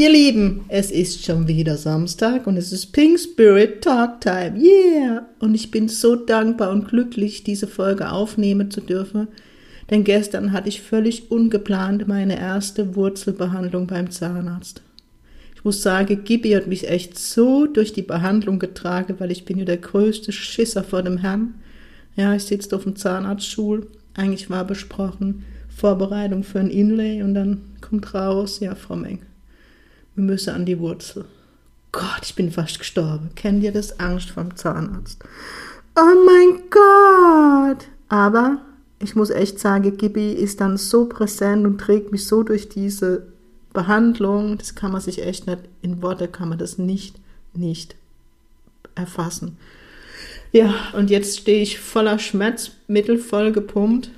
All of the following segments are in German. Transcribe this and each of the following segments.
Ihr Lieben, es ist schon wieder Samstag und es ist Pink Spirit Talk Time. Yeah! Und ich bin so dankbar und glücklich, diese Folge aufnehmen zu dürfen, denn gestern hatte ich völlig ungeplant meine erste Wurzelbehandlung beim Zahnarzt. Ich muss sagen, Gibi hat mich echt so durch die Behandlung getragen, weil ich bin ja der größte Schisser vor dem Herrn. Ja, ich sitze auf dem Zahnarztstuhl. Eigentlich war besprochen Vorbereitung für ein Inlay und dann kommt raus, ja, Frau Meng wir müssen an die Wurzel. Gott, ich bin fast gestorben. Kennt ihr das? Angst vom Zahnarzt. Oh mein Gott! Aber ich muss echt sagen, Gibi ist dann so präsent und trägt mich so durch diese Behandlung. Das kann man sich echt nicht, in Worte kann man das nicht, nicht erfassen. Ja, und jetzt stehe ich voller Schmerzmittel, voll gepumpt.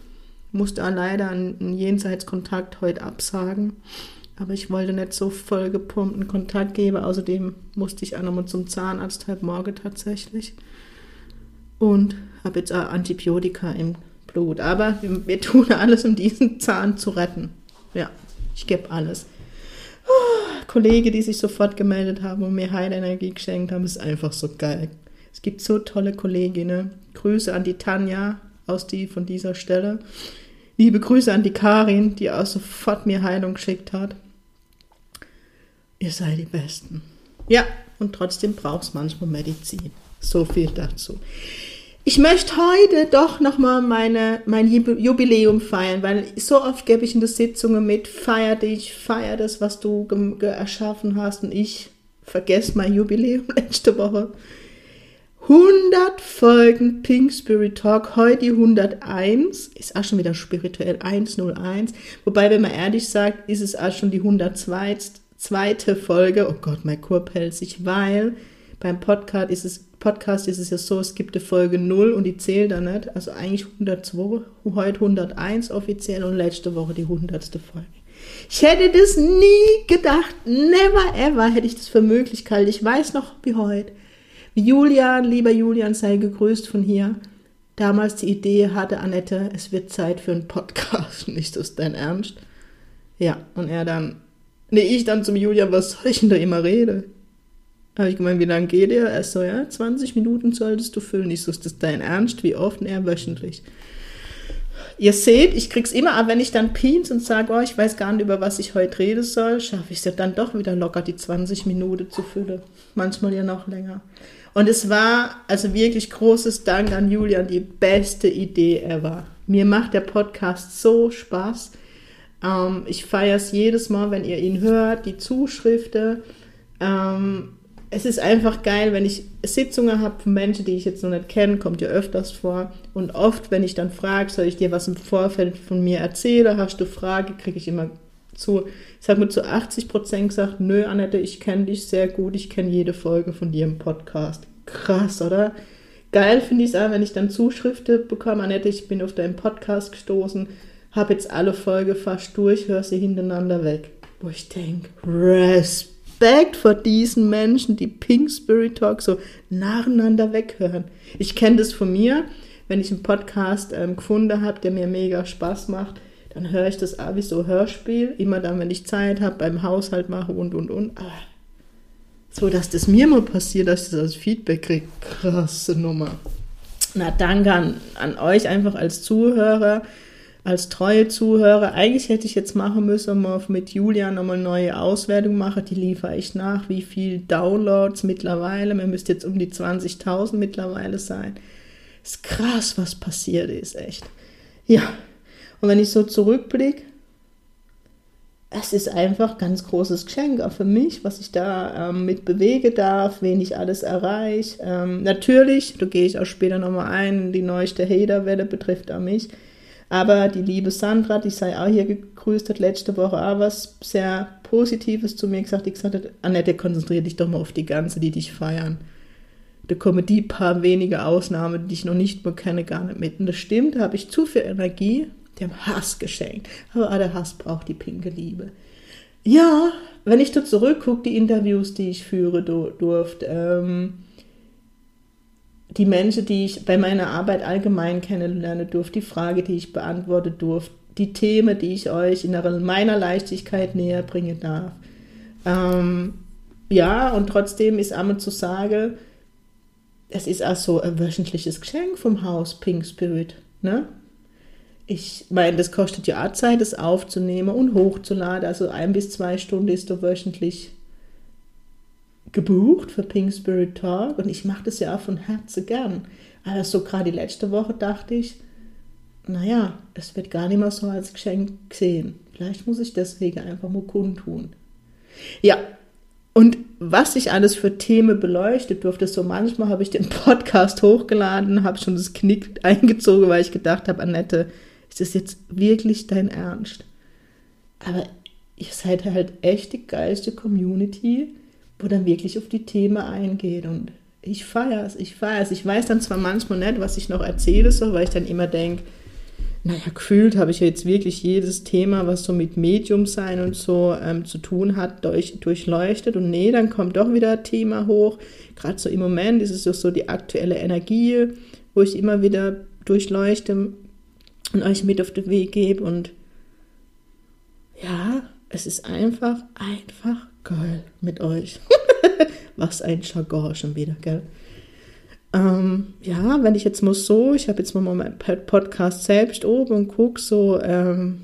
Musste leider einen Jenseitskontakt heute absagen. Aber ich wollte nicht so voll gepumpten Kontakt geben. Außerdem musste ich auch nochmal zum Zahnarzt halb morgen tatsächlich. Und habe jetzt auch Antibiotika im Blut. Aber wir, tun alles, um diesen Zahn zu retten. Ja, ich gebe alles. Oh, Kollegen, die sich sofort gemeldet haben und mir Heilenergie geschenkt haben, ist einfach so geil. Es gibt so tolle Kolleginnen. Grüße an die Tanja aus die von dieser Stelle. Liebe Grüße an die Karin, die auch sofort mir Heilung geschickt hat ihr seid die Besten. Ja, und trotzdem braucht es manchmal Medizin. So viel dazu. Ich möchte heute doch nochmal meine, mein Jubiläum feiern, weil so oft gebe ich in den Sitzungen mit, feier dich, feier das, was du erschaffen hast und ich vergesse mein Jubiläum letzte Woche. 100 Folgen Pink Spirit Talk, heute die 101, ist auch schon wieder spirituell 101, wobei, wenn man ehrlich sagt, ist es auch schon die 102 zweite Folge. Oh Gott, mein Korb hält sich, weil beim Podcast ist es, Podcast ist es ja so, es gibt eine Folge 0 und die zählt da nicht. Also eigentlich 102, heute 101 offiziell und letzte Woche die 100. Folge. Ich hätte das nie gedacht, never ever hätte ich das für möglich gehalten. Ich weiß noch wie heute. Julian, lieber Julian, sei gegrüßt von hier. Damals die Idee hatte Annette, es wird Zeit für einen Podcast. Nicht das dein Ernst? Ja, und er dann, Nee, ich dann zum Julian, was soll ich denn da immer reden? Habe ich gemeint, wie lange geht der? Er so, ja, 20 Minuten solltest du füllen. Ich so, ist das dein Ernst? Wie oft? Er wöchentlich. Ihr seht, ich krieg's immer, aber wenn ich dann pins und sage, oh, ich weiß gar nicht, über was ich heute reden soll, schaffe ich es ja dann doch wieder locker, die 20 Minuten zu füllen. Manchmal ja noch länger. Und es war also wirklich großes Dank an Julian, die beste Idee ever. Mir macht der Podcast so Spaß. Ähm, ich feiere es jedes Mal, wenn ihr ihn hört, die Zuschriften. Ähm, es ist einfach geil, wenn ich Sitzungen habe von Menschen, die ich jetzt noch nicht kenne, kommt ja öfters vor. Und oft, wenn ich dann frage, soll ich dir was im Vorfeld von mir erzählen, hast du Frage, kriege ich immer zu, ich sag mal zu 80 Prozent gesagt, nö, Annette, ich kenne dich sehr gut, ich kenne jede Folge von dir im Podcast. Krass, oder? Geil finde ich es auch, wenn ich dann Zuschriften bekomme, Annette, ich bin auf deinen Podcast gestoßen, habe jetzt alle Folge fast durch, höre sie hintereinander weg. Wo ich denke, Respekt vor diesen Menschen, die Pink Spirit Talk so nacheinander weghören. Ich kenne das von mir, wenn ich einen Podcast ähm, gefunden habe, der mir mega Spaß macht, dann höre ich das auch wie so Hörspiel, immer dann, wenn ich Zeit habe, beim Haushalt mache und, und, und. Ah. So, dass das mir mal passiert, dass ich das als Feedback kriege. Krasse Nummer. Na, danke an, an euch einfach als Zuhörer als treue Zuhörer, eigentlich hätte ich jetzt machen müssen, mal mit Julian nochmal eine neue Auswertung machen, die liefere ich nach, wie viel Downloads mittlerweile, man müsste jetzt um die 20.000 mittlerweile sein. Ist krass, was passiert ist, echt. Ja, und wenn ich so zurückblicke, es ist einfach ganz großes Geschenk auch für mich, was ich da ähm, mit bewege darf, wen ich alles erreiche. Ähm, natürlich, da gehe ich auch später nochmal ein, die neueste Haterwelle betrifft auch mich aber die liebe Sandra, die sei auch hier gegrüßt, hat letzte Woche auch was sehr Positives zu mir gesagt. Die gesagt hat, Annette, konzentriere dich doch mal auf die Ganze, die dich feiern. da kommen die paar wenige Ausnahmen, die ich noch nicht mehr kenne, gar nicht mit. Und das stimmt, da habe ich zu viel Energie, dem Hass geschenkt. Aber der Hass braucht die pinke Liebe. Ja, wenn ich da zurückgucke, die Interviews, die ich führe durfte, ähm, die Menschen, die ich bei meiner Arbeit allgemein kennenlernen durfte, die Frage, die ich beantworten durfte, die Themen, die ich euch in meiner Leichtigkeit näher bringen darf. Ähm, ja, und trotzdem ist einmal zu sagen, es ist auch so ein wöchentliches Geschenk vom Haus Pink Spirit. Ne? Ich meine, das kostet ja auch Zeit, das aufzunehmen und hochzuladen. Also ein bis zwei Stunden ist da wöchentlich gebucht für Pink Spirit Talk und ich mache das ja auch von Herzen gern. Aber so gerade die letzte Woche dachte ich, naja, es wird gar nicht mehr so als Geschenk gesehen. Vielleicht muss ich deswegen einfach mal kundtun. Ja, und was ich alles für Themen beleuchtet durfte, so manchmal habe ich den Podcast hochgeladen, habe schon das Knick eingezogen, weil ich gedacht habe, Annette, ist das jetzt wirklich dein Ernst? Aber ihr seid halt echt die geilste Community, wo dann wirklich auf die Themen eingeht und ich feiere es, ich feiere es. Ich weiß dann zwar manchmal nicht, was ich noch erzähle, so, weil ich dann immer denke, naja, gefühlt habe ich ja jetzt wirklich jedes Thema, was so mit Medium sein und so ähm, zu tun hat, durch, durchleuchtet. Und nee, dann kommt doch wieder ein Thema hoch. Gerade so im Moment ist es doch so die aktuelle Energie, wo ich immer wieder durchleuchte und euch mit auf den Weg gebe. Und ja, es ist einfach, einfach geil mit euch. was ein Jargon schon wieder, gell? Ähm, ja, wenn ich jetzt mal so, ich habe jetzt mal meinen Podcast selbst oben und gucke so, ähm,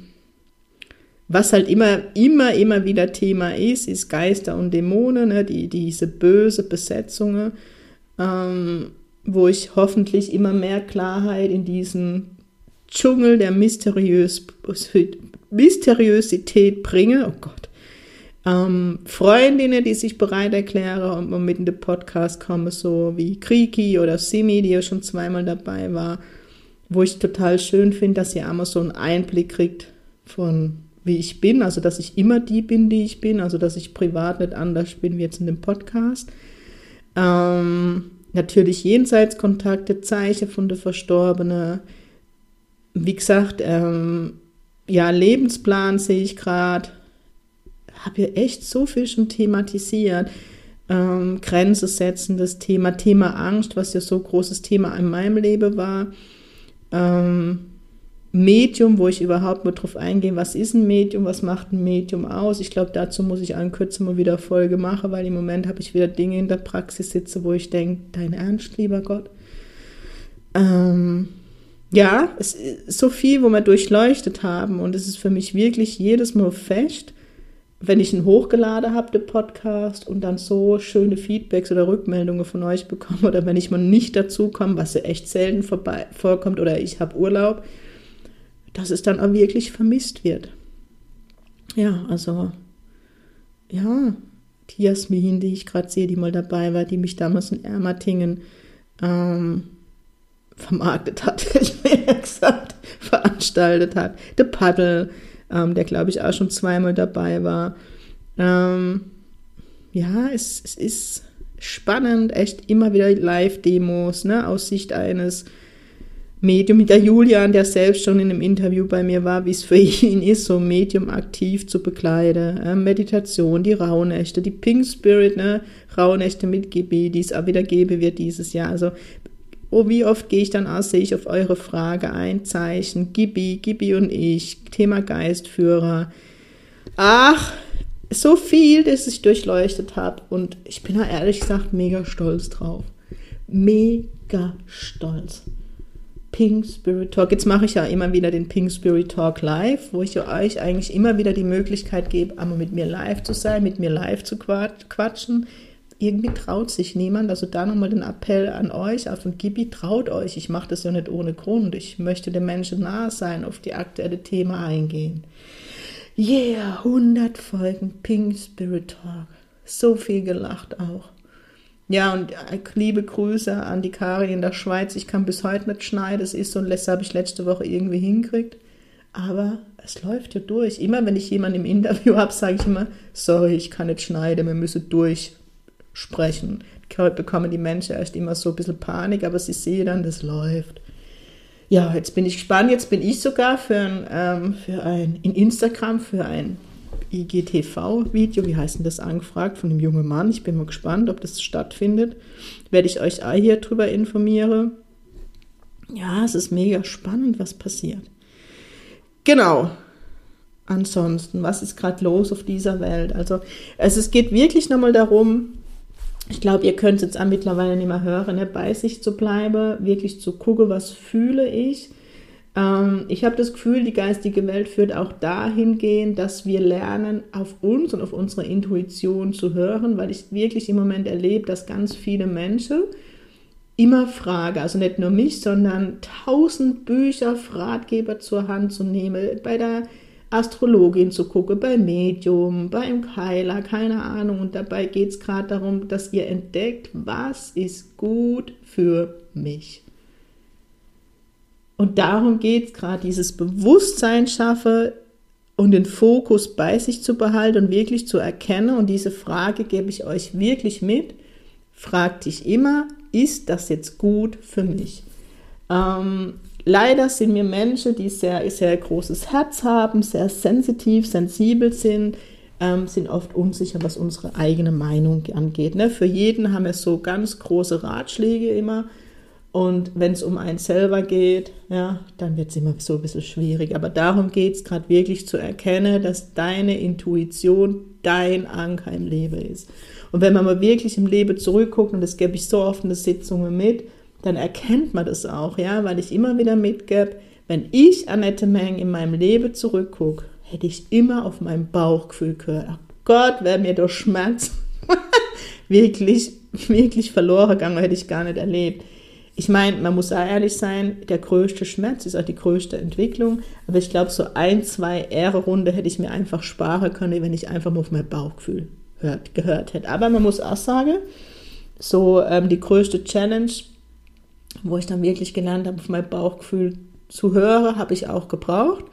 was halt immer, immer, immer wieder Thema ist, ist Geister und Dämonen, ne, die, diese böse Besetzungen, ähm, wo ich hoffentlich immer mehr Klarheit in diesen Dschungel der Mysteriös Mysteriosität bringe. Oh Gott, ähm, Freundinnen, die sich bereit erklären und mit in den Podcast kommen, so wie Kriki oder Simi, die ja schon zweimal dabei war, wo ich total schön finde, dass ihr einmal so einen Einblick kriegt von wie ich bin, also dass ich immer die bin, die ich bin, also dass ich privat nicht anders bin wie jetzt in dem Podcast. Ähm, natürlich Jenseitskontakte, Zeichen von der Verstorbenen. Wie gesagt, ähm, ja, Lebensplan sehe ich gerade habe ja echt so viel schon thematisiert. Ähm, Grenze setzen, das Thema, Thema Angst, was ja so großes Thema in meinem Leben war. Ähm, Medium, wo ich überhaupt mal drauf eingehe, was ist ein Medium, was macht ein Medium aus. Ich glaube, dazu muss ich einen Kürze mal wieder Folge machen, weil im Moment habe ich wieder Dinge in der Praxis sitze, wo ich denke, dein Ernst, lieber Gott. Ähm, ja, es ist so viel, wo wir durchleuchtet haben und es ist für mich wirklich jedes Mal fest, wenn ich ihn hochgeladen habe, den Podcast, und dann so schöne Feedbacks oder Rückmeldungen von euch bekomme, oder wenn ich mal nicht dazu komme, was ja echt selten vorbei, vorkommt, oder ich habe Urlaub, dass es dann auch wirklich vermisst wird. Ja, also, ja, die Jasmin, die ich gerade sehe, die mal dabei war, die mich damals in Ermatingen ähm, vermarktet hat, ich mir gesagt, veranstaltet hat. Der Paddel, ähm, der glaube ich auch schon zweimal dabei war. Ähm, ja, es, es ist spannend, echt immer wieder Live-Demos, ne, aus Sicht eines Medium, der Julian, der selbst schon in einem Interview bei mir war, wie es für ihn ist, so Medium aktiv zu bekleiden. Äh, Meditation, die Rauhnächte, die Pink Spirit, ne, Rauhnächte mit GB, die es auch wieder geben wird dieses Jahr. Also Oh, wie oft gehe ich dann aus, sehe ich auf eure Frage ein Zeichen, Gibi, Gibi und ich, Thema Geistführer. Ach, so viel, dass ich durchleuchtet habe und ich bin da ehrlich gesagt mega stolz drauf. Mega stolz. Pink Spirit Talk. Jetzt mache ich ja immer wieder den Pink Spirit Talk live, wo ich euch eigentlich immer wieder die Möglichkeit gebe, einmal mit mir live zu sein, mit mir live zu quatschen irgendwie traut sich niemand. Also da nochmal den Appell an euch, auf den Gibi, traut euch. Ich mache das ja nicht ohne Grund. Ich möchte den Menschen nahe sein, auf die aktuelle Thema eingehen. Yeah, 100 Folgen Pink Spirit Talk. So viel gelacht auch. Ja, und liebe Grüße an die Karin in der Schweiz. Ich kann bis heute nicht schneiden. Das ist so ein das habe ich letzte Woche irgendwie hingekriegt. Aber es läuft ja durch. Immer wenn ich jemanden im Interview habe, sage ich immer, sorry, ich kann nicht schneiden, wir müssen durch sprechen. bekommen die Menschen erst immer so ein bisschen Panik, aber sie sehen dann, das läuft. Ja, jetzt bin ich gespannt. Jetzt bin ich sogar für ein, ähm, für ein in Instagram für ein IGTV-Video, wie heißt denn das, angefragt von einem jungen Mann. Ich bin mal gespannt, ob das stattfindet. Werde ich euch auch hier drüber informieren. Ja, es ist mega spannend, was passiert. Genau. Ansonsten, was ist gerade los auf dieser Welt? Also, also es geht wirklich nochmal darum, ich glaube, ihr könnt jetzt auch mittlerweile nicht mehr hören, ne? bei sich zu bleiben, wirklich zu gucken, was fühle ich. Ähm, ich habe das Gefühl, die geistige Welt führt auch dahingehend, dass wir lernen, auf uns und auf unsere Intuition zu hören, weil ich wirklich im Moment erlebe, dass ganz viele Menschen immer fragen, also nicht nur mich, sondern tausend Bücher, Ratgeber zur Hand zu nehmen, bei der Astrologin zu gucken, bei Medium, beim Heiler, keine Ahnung. Und dabei geht es gerade darum, dass ihr entdeckt, was ist gut für mich. Und darum geht es gerade, dieses Bewusstsein schaffe und den Fokus bei sich zu behalten und wirklich zu erkennen. Und diese Frage gebe ich euch wirklich mit. Fragt dich immer, ist das jetzt gut für mich? Ähm, Leider sind wir Menschen, die sehr, sehr großes Herz haben, sehr sensitiv, sensibel sind, ähm, sind oft unsicher, was unsere eigene Meinung angeht. Ne? Für jeden haben wir so ganz große Ratschläge immer. Und wenn es um einen selber geht, ja, dann wird es immer so ein bisschen schwierig. Aber darum geht es gerade wirklich zu erkennen, dass deine Intuition dein Anker im Leben ist. Und wenn man mal wirklich im Leben zurückguckt, und das gebe ich so oft in den Sitzungen mit, dann erkennt man das auch, ja, weil ich immer wieder mitgebe, wenn ich Annette Meng in meinem Leben zurückgucke, hätte ich immer auf mein Bauchgefühl gehört. Ach Gott, wäre mir der Schmerz wirklich, wirklich verloren gegangen, hätte ich gar nicht erlebt. Ich meine, man muss auch ehrlich sein, der größte Schmerz ist auch die größte Entwicklung. Aber ich glaube, so ein, zwei Ehre-Runde hätte ich mir einfach sparen können, wenn ich einfach mal auf mein Bauchgefühl hört, gehört hätte. Aber man muss auch sagen, so ähm, die größte Challenge wo ich dann wirklich gelernt habe, auf mein Bauchgefühl zu hören, habe ich auch gebraucht.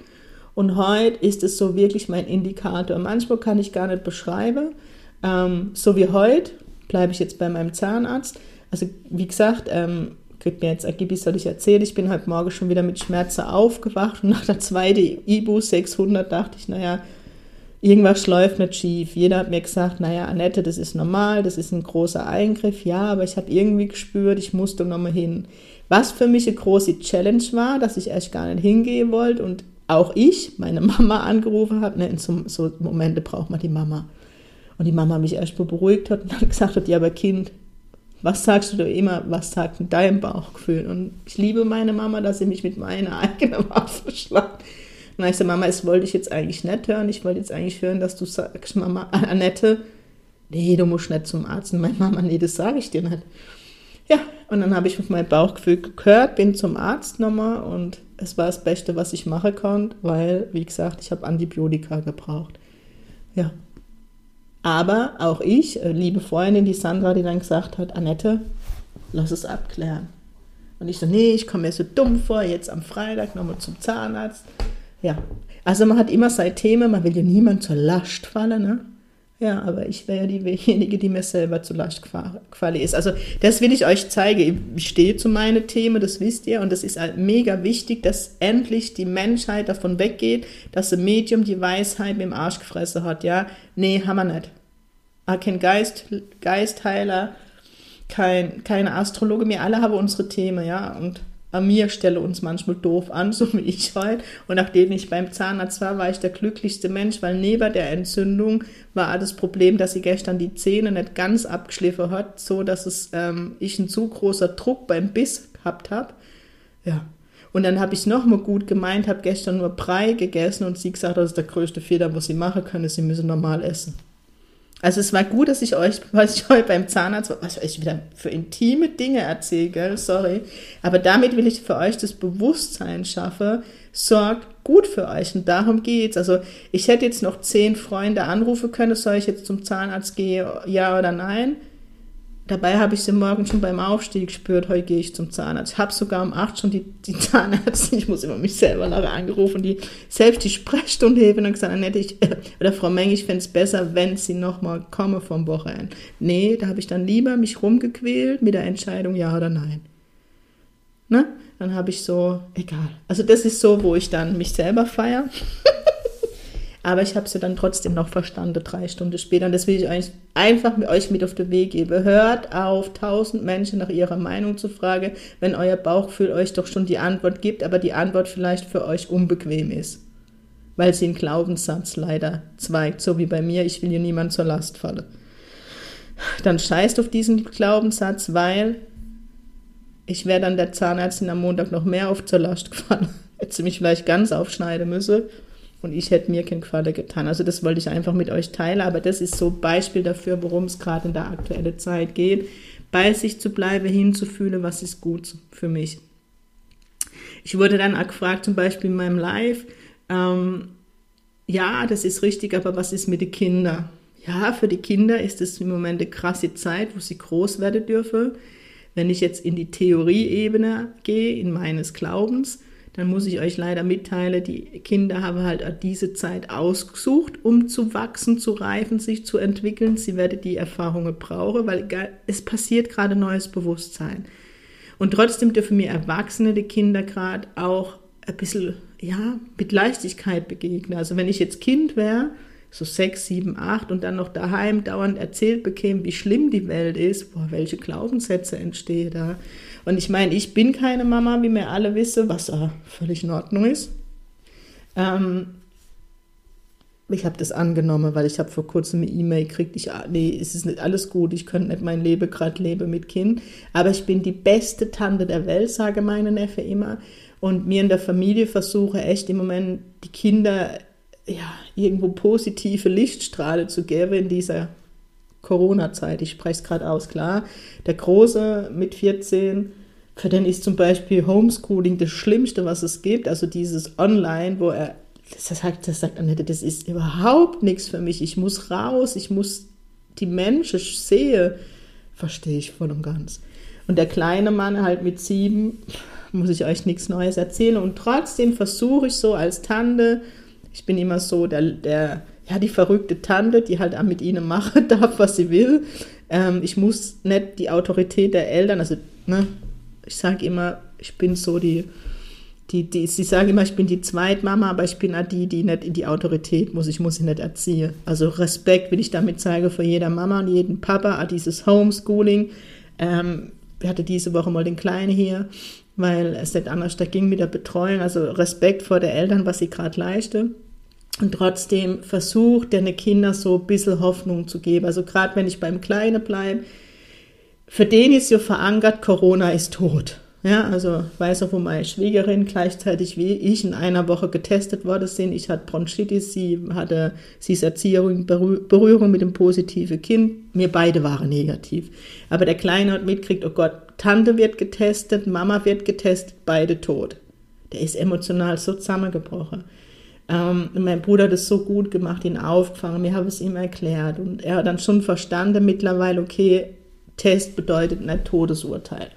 Und heute ist es so wirklich mein Indikator. Manchmal kann ich gar nicht beschreiben. Ähm, so wie heute bleibe ich jetzt bei meinem Zahnarzt. Also wie gesagt, ähm, kriegt mir jetzt Agibis, soll ich erzählen, ich bin heute Morgen schon wieder mit Schmerzen aufgewacht und nach der zweiten Ibu 600 dachte ich, naja, irgendwas läuft nicht schief. Jeder hat mir gesagt, naja, Annette, das ist normal, das ist ein großer Eingriff. Ja, aber ich habe irgendwie gespürt, ich musste nochmal hin. Was für mich eine große Challenge war, dass ich erst gar nicht hingehen wollte und auch ich meine Mama angerufen habe. Ne, in so, so Momente braucht man die Mama. Und die Mama mich erst beruhigt hat und dann gesagt hat, ja, aber Kind, was sagst du da immer, was sagt dein Bauchgefühl? Und ich liebe meine Mama, dass sie mich mit meiner eigenen Waffe schlagt. Und dann ich so, Mama, das wollte ich jetzt eigentlich nicht hören. Ich wollte jetzt eigentlich hören, dass du sagst, Mama, Annette, nee, du musst nicht zum Arzt. Und meine Mama, nee, das sage ich dir nicht. Ja, und dann habe ich auf mein Bauchgefühl gehört, bin zum Arzt nochmal und es war das Beste, was ich machen konnte, weil, wie gesagt, ich habe Antibiotika gebraucht. Ja. Aber auch ich, äh, liebe Freundin, die Sandra, die dann gesagt hat, Annette, lass es abklären. Und ich so, nee, ich komme mir so dumm vor, jetzt am Freitag nochmal zum Zahnarzt. Ja, also man hat immer seine Themen, man will ja niemand zur Last fallen, ne? Ja, aber ich wäre ja diejenige, die mir selber zur Last gefallen ist. Also das will ich euch zeigen. Ich stehe zu meinen Themen, das wisst ihr. Und das ist halt mega wichtig, dass endlich die Menschheit davon weggeht, dass ein Medium die Weisheit dem Arsch gefressen hat. Ja, nee, haben wir nicht. Ah, kein Geist, Geistheiler, kein, keine Astrologe, wir alle haben unsere Themen, ja. Und mir stelle uns manchmal doof an, so wie ich heute. Und nachdem ich beim Zahnarzt war, war ich der glücklichste Mensch, weil neben der Entzündung war das Problem, dass sie gestern die Zähne nicht ganz abgeschliffen hat, so dass es ähm, ich einen zu großer Druck beim Biss gehabt habe. Ja. Und dann habe ich nochmal gut gemeint, habe gestern nur Brei gegessen und sie gesagt, das ist der größte Fehler, was sie machen können, sie müssen normal essen. Also es war gut, dass ich euch, was ich euch beim Zahnarzt, was ich wieder für intime Dinge erzähle, gell? sorry. Aber damit will ich für euch das Bewusstsein schaffen, sorgt gut für euch und darum geht's. Also ich hätte jetzt noch zehn Freunde anrufen können, soll ich jetzt zum Zahnarzt gehen, ja oder nein? Dabei habe ich sie morgen schon beim Aufstieg gespürt, heute gehe ich zum Zahnarzt. Ich habe sogar um 8 schon die, die Zahnärztin, ich muss immer mich selber nachher angerufen, die selbst die Sprechstunde heben und gesagt, Annette, ich, äh, oder Frau Meng, ich fände es besser, wenn sie nochmal komme vom Wochenende. Nee, da habe ich dann lieber mich rumgequält mit der Entscheidung ja oder nein. Ne? Dann habe ich so, egal. Also das ist so, wo ich dann mich selber feiere. Aber ich habe sie dann trotzdem noch verstanden, drei Stunden später. Und das will ich eigentlich einfach mit euch mit auf den Weg geben. Hört auf, tausend Menschen nach ihrer Meinung zu fragen, wenn euer Bauchgefühl euch doch schon die Antwort gibt, aber die Antwort vielleicht für euch unbequem ist. Weil sie einen Glaubenssatz leider zweigt, so wie bei mir, ich will hier niemand zur Last fallen. Dann scheißt auf diesen Glaubenssatz, weil ich wäre dann der Zahnärztin am Montag noch mehr auf zur Last gefallen. Hätte sie mich vielleicht ganz aufschneiden müssen und ich hätte mir keinen Qualle getan. Also das wollte ich einfach mit euch teilen, aber das ist so Beispiel dafür, worum es gerade in der aktuellen Zeit geht, bei sich zu bleiben, hinzufühlen, was ist gut für mich. Ich wurde dann auch gefragt, zum Beispiel in meinem Live, ähm, ja, das ist richtig, aber was ist mit den Kindern? Ja, für die Kinder ist es im Moment eine krasse Zeit, wo sie groß werden dürfen. Wenn ich jetzt in die Theorieebene gehe, in meines Glaubens, dann muss ich euch leider mitteilen, die Kinder haben halt diese Zeit ausgesucht, um zu wachsen, zu reifen, sich zu entwickeln. Sie werden die Erfahrungen brauchen, weil es passiert gerade neues Bewusstsein. Und trotzdem dürfen mir Erwachsene die Kinder gerade auch ein bisschen, ja, mit Leichtigkeit begegnen. Also wenn ich jetzt Kind wäre, so sechs, sieben, acht und dann noch daheim dauernd erzählt bekäme, wie schlimm die Welt ist, boah, welche Glaubenssätze entstehen da. Und ich meine, ich bin keine Mama, wie wir alle wissen, was äh, völlig in Ordnung ist. Ähm, ich habe das angenommen, weil ich habe vor kurzem eine E-Mail gekriegt, ich, ah, nee, es ist nicht alles gut, ich könnte nicht mein Leben gerade leben mit Kind, aber ich bin die beste Tante der Welt, sage meine Neffe immer. Und mir in der Familie versuche echt im Moment die Kinder ja, irgendwo positive Lichtstrahle zu geben in dieser Corona-Zeit, ich spreche es gerade aus, klar. Der Große mit 14, für den ist zum Beispiel Homeschooling das Schlimmste, was es gibt. Also dieses Online, wo er, das sagt, das sagt Annette, das ist überhaupt nichts für mich. Ich muss raus, ich muss die Menschen sehen. Verstehe ich voll und ganz. Und der kleine Mann halt mit sieben, muss ich euch nichts Neues erzählen. Und trotzdem versuche ich so als Tante, ich bin immer so der, der ja, die verrückte Tante, die halt auch mit ihnen machen darf, was sie will. Ähm, ich muss nicht die Autorität der Eltern, also ne, ich sage immer, ich bin so die, die, die, sie sagen immer, ich bin die Zweitmama, aber ich bin auch die, die nicht in die Autorität muss, ich muss sie nicht erziehen. Also Respekt will ich damit zeigen für jeder Mama und jeden Papa, auch dieses Homeschooling. Ähm, wir hatten diese Woche mal den Kleinen hier, weil es nicht anders da ging mit der Betreuung. Also Respekt vor der Eltern, was sie gerade leisten und trotzdem versucht, den Kindern so ein bisschen Hoffnung zu geben. Also gerade wenn ich beim Kleinen bleibe, für den ist ja verankert, Corona ist tot. Ja, also weiß auch, wo meine Schwiegerin gleichzeitig wie ich in einer Woche getestet worden sind. Ich hatte Bronchitis, sie hatte, sie ist Erzieherin, Berührung mit dem positiven Kind. Wir beide waren negativ. Aber der Kleine hat mitgekriegt, oh Gott, Tante wird getestet, Mama wird getestet, beide tot. Der ist emotional so zusammengebrochen. Ähm, mein Bruder hat es so gut gemacht, ihn aufgefangen, mir habe es ihm erklärt und er hat dann schon verstanden mittlerweile, okay, Test bedeutet ein Todesurteil.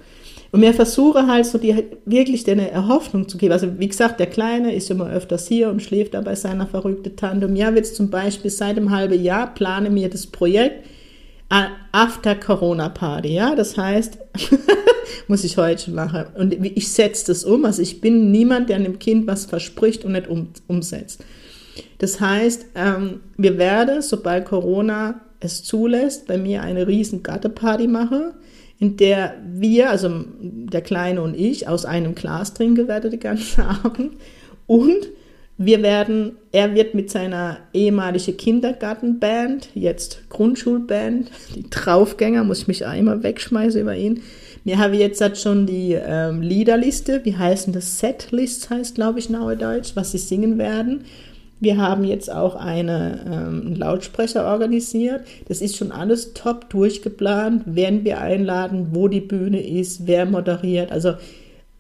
Und mir versuche halt so die, wirklich eine Erhoffnung zu geben. Also wie gesagt, der Kleine ist immer öfters hier und schläft da bei seiner verrückten Tante. Und wird es zum Beispiel seit einem halben Jahr, plane mir das Projekt After Corona Party, ja, das heißt, muss ich heute schon machen. Und ich setze das um. Also ich bin niemand, der einem Kind was verspricht und nicht um, umsetzt. Das heißt, ähm, wir werden, sobald Corona es zulässt, bei mir eine riesen Gatteparty machen, in der wir, also der Kleine und ich, aus einem Glas trinken werden den ganzen Abend. Und wir werden, er wird mit seiner ehemaligen Kindergartenband, jetzt Grundschulband, die Draufgänger, muss ich mich auch immer wegschmeißen über ihn, wir haben jetzt halt schon die ähm, Liederliste, wie heißen das? Setlist heißt, glaube ich, Neudeutsch, was sie singen werden. Wir haben jetzt auch eine, ähm, einen Lautsprecher organisiert. Das ist schon alles top durchgeplant, wen wir einladen, wo die Bühne ist, wer moderiert. Also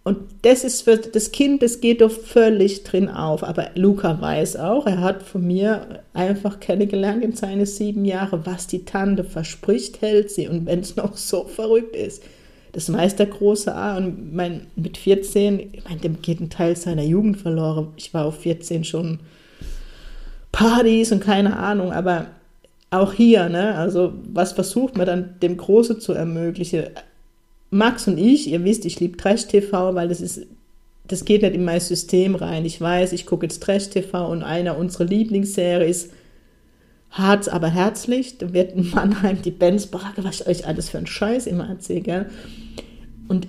Und das ist für das Kind, das geht doch völlig drin auf. Aber Luca weiß auch, er hat von mir einfach kennengelernt in seine sieben Jahre, was die Tante verspricht, hält sie. Und wenn es noch so verrückt ist, das weiß der große A. Und mein, mit 14, ich meine, dem geht ein Teil seiner Jugend verloren. Ich war auf 14 schon Partys und keine Ahnung, aber auch hier, ne, also was versucht man dann dem Große zu ermöglichen? Max und ich, ihr wisst, ich liebe Trash-TV, weil das ist, das geht nicht in mein System rein. Ich weiß, ich gucke jetzt Trash-TV und einer unserer Lieblingsserien ist Harz, aber herzlich. Da wird in Mannheim die Baracke, was ich euch alles für einen Scheiß immer erzähle, gell? Und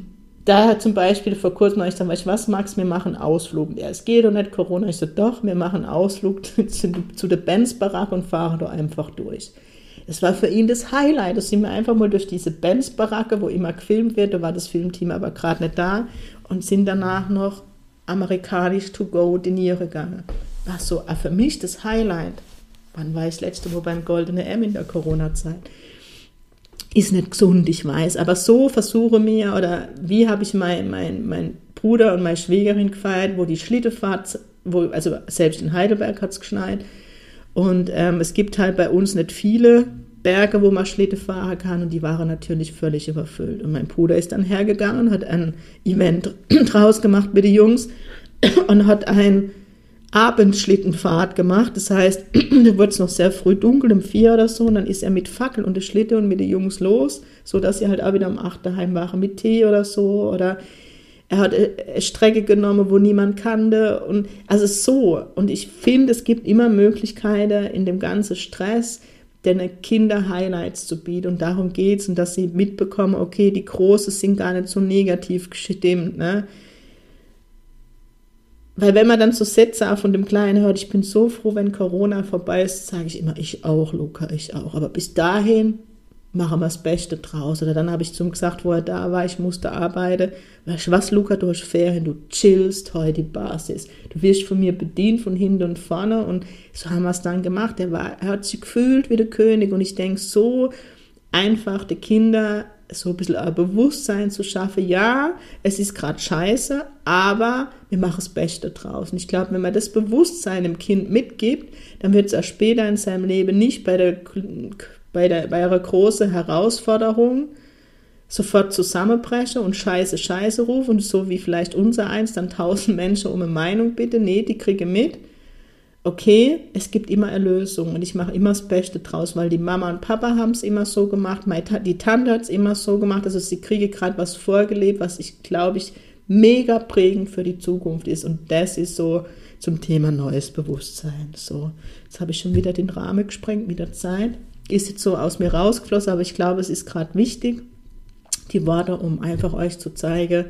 da hat zum Beispiel vor kurzem ich dann, weißt was, Max, wir machen Ausflug. Ja, es geht doch nicht Corona. Ich so, doch, wir machen Ausflug zu, zu der Benz Baracke und fahren da einfach durch. Das war für ihn das Highlight. Da sind wir einfach mal durch diese Benz-Baracke, wo immer gefilmt wird. Da war das Filmteam aber gerade nicht da und sind danach noch amerikanisch to go dinieren gegangen. War so für mich das Highlight. Wann war ich letzte Mal beim Goldene M in der Corona-Zeit? Ist nicht gesund, ich weiß. Aber so versuche mir, oder wie habe ich mein, mein, mein Bruder und meine Schwägerin gefeiert, wo die Schlittefahrt, wo, also selbst in Heidelberg hat es geschneit, und ähm, es gibt halt bei uns nicht viele Berge, wo man Schlitte fahren kann und die waren natürlich völlig überfüllt. Und mein Bruder ist dann hergegangen und hat ein Event draus gemacht mit den Jungs und hat ein Abendschlittenfahrt gemacht. Das heißt, da wird es noch sehr früh dunkel, um vier oder so, und dann ist er mit Fackel und der Schlitte und mit den Jungs los, sodass sie halt auch wieder am 8. daheim waren mit Tee oder so oder er hat eine Strecke genommen, wo niemand kannte. Und also so. Und ich finde, es gibt immer Möglichkeiten in dem ganzen Stress, den Kinder Highlights zu bieten. Und darum geht es. Und dass sie mitbekommen, okay, die Großen sind gar nicht so negativ gestimmt. Ne? Weil wenn man dann so Sätze auch von dem Kleinen hört, ich bin so froh, wenn Corona vorbei ist, sage ich immer, ich auch, Luca, ich auch. Aber bis dahin machen wir das Beste draus. Oder dann habe ich zum gesagt, wo er da war, ich musste arbeiten. Weißt du was, Luca, du hast Ferien, du chillst heute die Basis. Du wirst von mir bedient von hinten und vorne. Und so haben wir es dann gemacht. Er, war, er hat sich gefühlt wie der König. Und ich denke, so einfach die Kinder so ein bisschen ein Bewusstsein zu schaffen. Ja, es ist gerade scheiße, aber wir machen das Beste draus. Und ich glaube, wenn man das Bewusstsein dem Kind mitgibt, dann wird es auch später in seinem Leben nicht bei der bei, der, bei einer großen Herausforderung sofort zusammenbrechen und Scheiße, Scheiße rufen und so wie vielleicht unser eins dann tausend Menschen um eine Meinung bitte. Nee, die kriege mit. Okay, es gibt immer Erlösung und ich mache immer das Beste draus, weil die Mama und Papa haben es immer so gemacht, die Tante hat es immer so gemacht, also sie kriege gerade was vorgelebt, was ich glaube ich mega prägend für die Zukunft ist und das ist so zum Thema neues Bewusstsein. So, jetzt habe ich schon wieder den Rahmen gesprengt mit der Zeit ist jetzt so aus mir rausgeflossen, aber ich glaube, es ist gerade wichtig, die Worte, um einfach euch zu zeigen,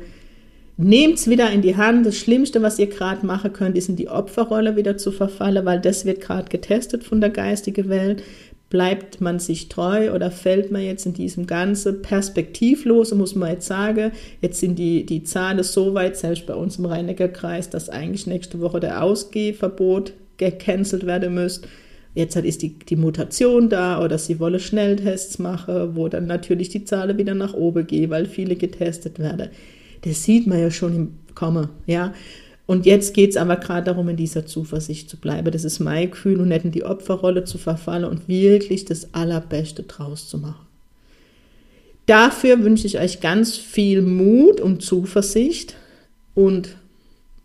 nehmt es wieder in die Hand. Das Schlimmste, was ihr gerade machen könnt, ist in die Opferrolle wieder zu verfallen, weil das wird gerade getestet von der geistigen Welt. Bleibt man sich treu oder fällt man jetzt in diesem ganzen perspektivlos, muss man jetzt sagen, jetzt sind die, die Zahlen so weit, selbst bei uns im Rhein-Neckar-Kreis, dass eigentlich nächste Woche der Ausgehverbot gecancelt werden müsste. Jetzt ist die, die Mutation da oder sie wollen Schnelltests machen, wo dann natürlich die Zahlen wieder nach oben gehen, weil viele getestet werden. Das sieht man ja schon im Kommen, ja. Und jetzt geht es aber gerade darum, in dieser Zuversicht zu bleiben. Das ist mein Gefühl und nicht in die Opferrolle zu verfallen und wirklich das Allerbeste draus zu machen. Dafür wünsche ich euch ganz viel Mut und Zuversicht und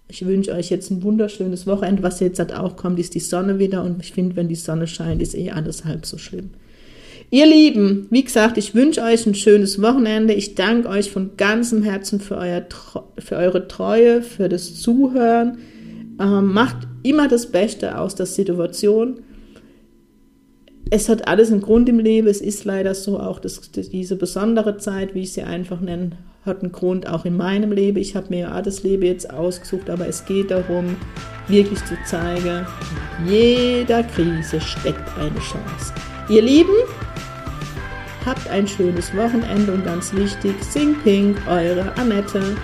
ich wünsche euch jetzt ein wunderschönes Wochenende. Was jetzt halt auch kommt, ist die Sonne wieder. Und ich finde, wenn die Sonne scheint, ist eh alles halb so schlimm. Ihr Lieben, wie gesagt, ich wünsche euch ein schönes Wochenende. Ich danke euch von ganzem Herzen für, euer, für eure Treue, für das Zuhören. Ähm, macht immer das Beste aus der Situation. Es hat alles einen Grund im Leben. Es ist leider so, auch das, diese besondere Zeit, wie ich sie einfach nenne, hat einen Grund auch in meinem Leben. Ich habe mir ja das Leben jetzt ausgesucht, aber es geht darum, wirklich zu zeigen, jeder Krise steckt eine Chance. Ihr Lieben, habt ein schönes Wochenende und ganz wichtig, sing pink, eure Annette.